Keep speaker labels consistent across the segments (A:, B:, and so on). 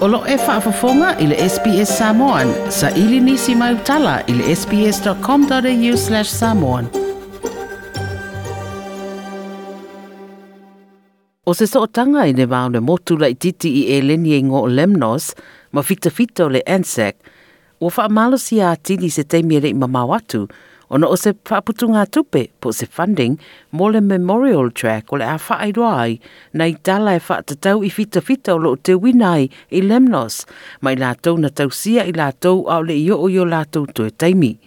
A: Olo e whaafafonga i le SBS Samoan. Sa ili nisi mai utala i sbs.com.au slash samoan. O se sootanga i ne wao le motu la ititi i e leni e ngō Lemnos, ma fita fita o le ANZAC, ua a atini se teimi i mamawatu, atu, Ono o se whaputunga tupe po se funding mō le memorial track o le a whaairoa ai nei tala e whaatatau i fita fita o lo te winai i Lemnos
B: mai lātou na tausia i lātou au le i o o lātou tue taimi.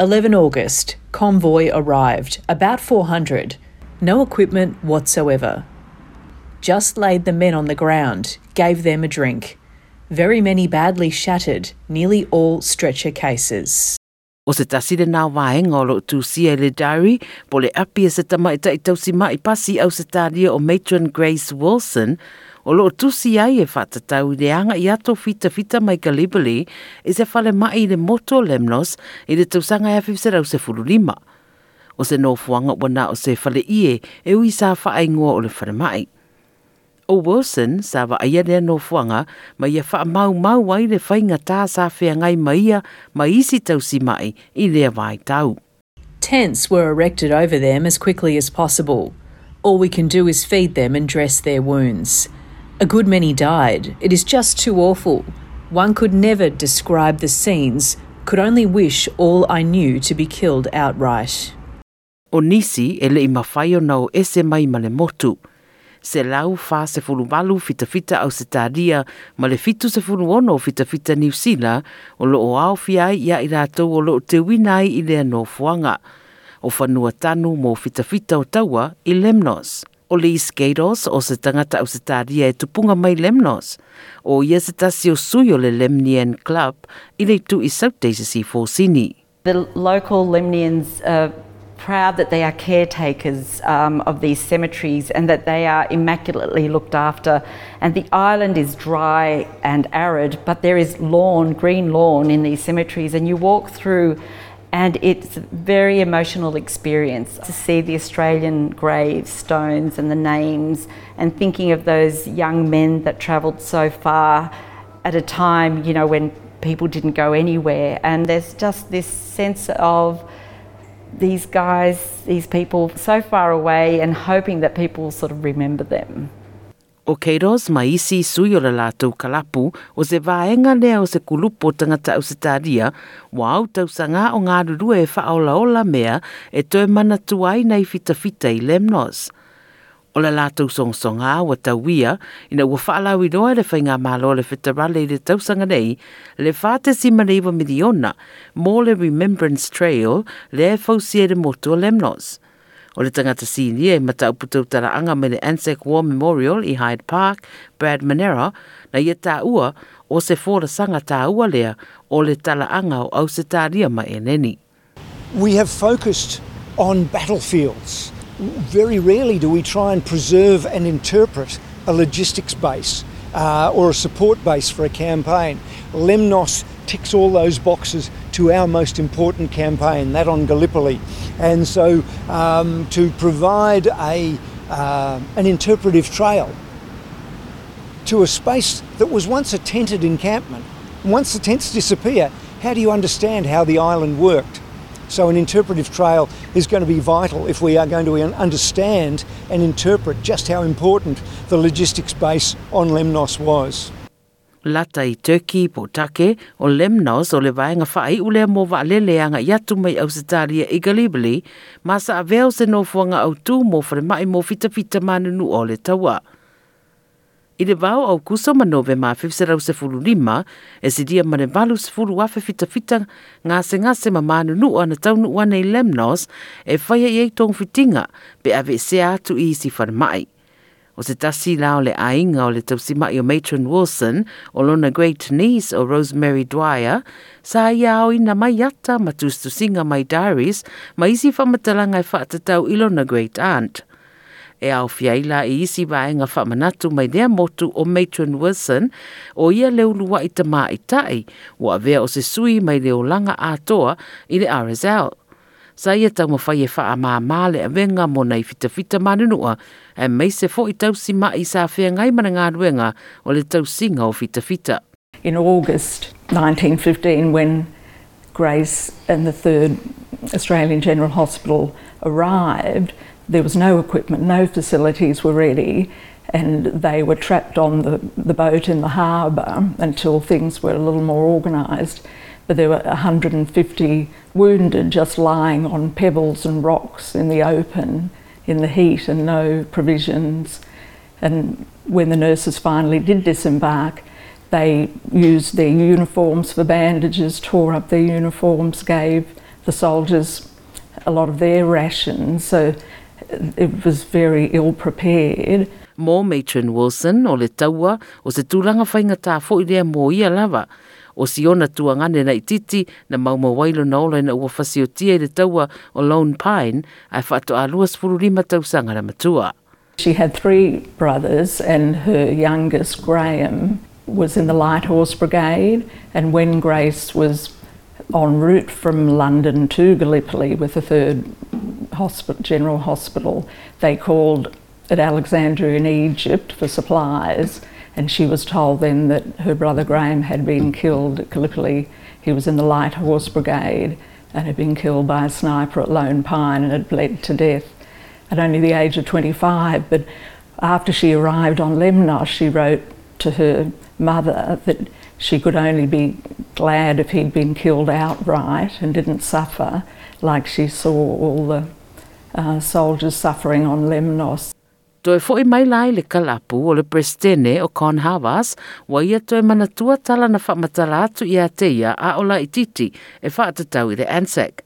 B: 11 August, convoy arrived, about 400, no equipment whatsoever. Just laid the men on the ground, gave them a drink. Very many badly shattered, nearly all stretcher cases.
A: O se tasire nā wāenga ngolo lo tu sia le diary, po le api e se tama i tai tausi mai pasi au se tālia o matron Grace Wilson, o lo tu sia i e whātatau i le anga i ato fita fita mai Gallipoli, i e se whale mai i le moto lemnos i le tausanga e awhiwse rau se furulima. O se nō fuanga wana o se fale ie e ui sā whaingoa o le whare mai o Wilson sa wa aia rea no fuanga ma ia wha mau mau ai le whainga tā sa whea ngai ma ia ma isi tau si mai i rea vai tau.
B: Tents were erected over them as quickly as possible. All we can do is feed them and dress their wounds. A good many died. It is just too awful. One could never describe the scenes, could only wish all I knew to be killed outright.
A: O nisi e le i mawhai o nau ese mai ma le motu se lau fa se fulu balu fita fita au se tadia ma le fitu se fulu ono fita fita New Zealand o lo o au fiai ia i rātou o lo te winai i lea no fuanga. O whanua tanu mō fita fita o taua i Lemnos. O le Iskeiros o se tangata au se tadia e tupunga mai Lemnos. O ia se tasi o sui o le Lemnian Club i le tu i Sautese
C: si Fosini. The local Lemnians are uh, proud that they are caretakers um, of these cemeteries and that they are immaculately looked after. And the island is dry and arid, but there is lawn, green lawn in these cemeteries, and you walk through. And it's a very emotional experience to see the Australian gravestones and the names, and thinking of those young men that travelled so far at a time, you know, when people didn't go anywhere. And there's just this sense of these guys, these people so far away and hoping that people sort of remember them.
A: O Keiros mai isi sui o la kalapu o se vaenga lea o se kulupo tangata o se tādia wa au tausanga o ngā rurue e whaola ola mea e toe mana tuai nei fita fita i Lemnos. Lemnos o le lātou songsonga wa tawia ina ua whaalau i noa le whainga mālo le whitarale i le tausanga nei le whāte si mariwa miliona mō le Remembrance Trail le fausie le motu o Lemnos. O le tangata sīnia e mata uputau tara anga me le Anzac War Memorial i Hyde Park, Brad Manera, na ia tā ua o se
D: fōra sanga tā ua lea o le tala anga o au se tā ria ma e neni. We have focused on battlefields. very rarely do we try and preserve and interpret a logistics base uh, or a support base for a campaign. Lemnos ticks all those boxes to our most important campaign, that on Gallipoli. And so um, to provide a, uh, an interpretive trail to a space that was once a tented encampment, once the tents disappear, how do you understand how the island worked? So an interpretive trail is going to be vital if we are going to understand and interpret just how important the logistics base on Lemnos was.
A: Lata i Turkey po take o Lemnos o le vaenga whai ule mo wa leleanga i atu mai au sitari i Gallipoli, ma sa aveo se nofuanga au tū mo whare mai mo fita fita manu nu o le taua. I le vau au kusa ma nove ma fifisarau se fulu lima, e si dia ma le valu se fulu wafe fita fita ngā se ngā se ma manu nua na taunu wane lemnos e whaia i eitong fitinga pe ave se atu i si mai. O se tasi lao le ainga o le tausi o Matron Wilson o lona great niece o Rosemary Dwyer, sa i au i na mai ata ma tustu mai diaries ma isi whamatalanga i e whaatatau i lona great aunt. e au isi whamanatu mai motu o Matron Wilson o ia leo lua i tama i o se sui mai leo langa atoa i le RSL. Sa ia tau e wha a le a mo nei manunua e mei se fo i tau si i sa whea ngai mana ngā ruenga o le tau singa o
E: In August 1915 when Grace and the 3rd Australian General Hospital arrived, there was no equipment, no facilities were ready, and they were trapped on the, the boat in the harbour until things were a little more organised. But there were 150 wounded just lying on pebbles and rocks in the open in the heat and no provisions. And when the nurses finally did disembark, they used their uniforms for bandages, tore up their uniforms, gave the soldiers a lot of their rations. So it was very ill prepared.
A: Mō Matron Wilson o le taua o se tūlanga whaingatā fo i lea mō ia lava o si ona tuangane na ititi na maumawailo na ola ina ua fasiotia i le taua o Lone Pine ai whaato a luas fururima tausanga na matua.
E: She had three brothers and her youngest, Graham, was in the Light Horse Brigade and when Grace was en route from London to Gallipoli with the third hospital, General Hospital, they called at Alexandria in Egypt for supplies, and she was told then that her brother Graham had been killed at Gallipoli. He was in the Light Horse Brigade and had been killed by a sniper at Lone Pine and had bled to death at only the age of 25. But after she arrived on Lemnos, she wrote to her mother that she could only be glad if he'd been killed outright and didn't suffer like she saw all the uh, soldiers suffering on Lemnos.
A: Toi foi mai lai le kalapu o le prestene o Con Havas, wa ia toi manatua tala na whamatala atu ia teia a o la ititi e whaatatau i le ANSEC.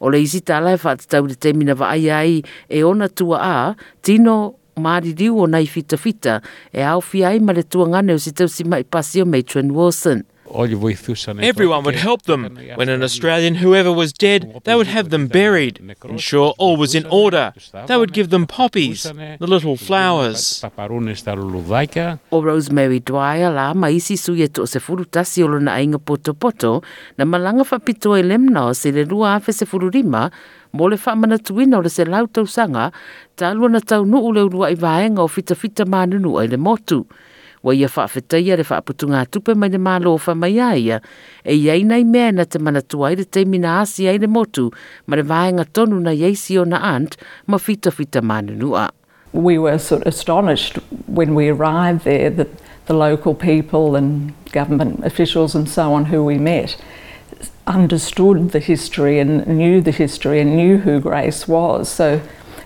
A: O le isi tala e whaatatau le temina wa ai ai e ona tua a, tino maririu o nai fitafita e au fi ai ma le tuangane o si tau si mai pasio mei Trent Wilson.
F: Everyone would help them. When an Australian whoever was dead, they would have them buried, ensure all was in order. They would give them poppies, the little flowers.
A: O Rosemary Dwyer la maisi suia to se furu tasi olo inga poto poto, na malanga whapito e lemna o se le rua afe se furu mo le o le se lau tausanga, ta alua na taunu ule urua i vaenga o fita fita manunu ai le motu. wa ia fa fa tai ia fa tupe mai le malo fa mai ia e ia ina i mea na te mana tua i le te mina asi ai le motu ma le vaenga
E: tonu na iei si o na ant ma fita fita manunua. We were sort of astonished when we arrived there that the local people and government officials and so on who we met understood the history and knew the history and knew who Grace was. So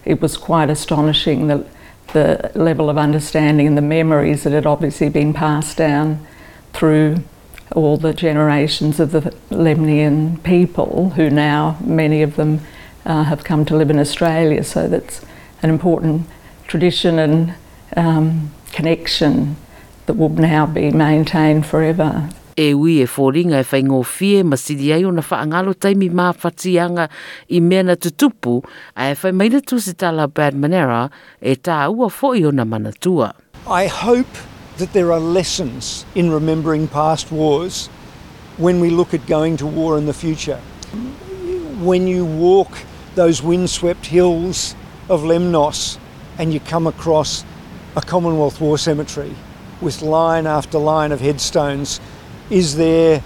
E: it was quite astonishing that the level of understanding and the memories that had obviously been passed down through all the generations of the Lemnian people, who now many of them uh, have come to live in Australia. So that's an important tradition and um, connection that will now be maintained forever. e ui e fōringa e whaingo fie ma siri ai ona wha angalo taimi mā whatianga
D: i mea na tutupu a e whai maina tu si tala Bad Manera e tā ua fōi ona manatua. I hope that there are lessons in remembering past wars when we look at going to war in the future. When you walk those windswept hills of Lemnos and you come across a Commonwealth War Cemetery with line after line of headstones is there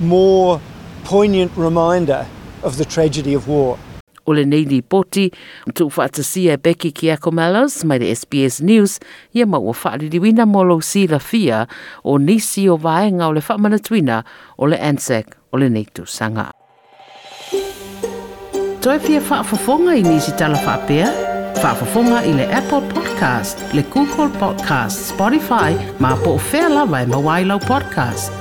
D: more poignant reminder of the tragedy of war.
A: O le nei poti, tu whaatasia Becky Kiakomalas mai le SBS News, ia mau o whaariliwina molo si la fia o nisi o vaenga o le whamanatwina o le ANSEC o le nei tu sanga. Toi fia whaafafonga i nisi tala whapea? Whaafafonga i le Apple Podcast, le Google Podcast, Spotify, ma po o whela vai e mawailau podcast.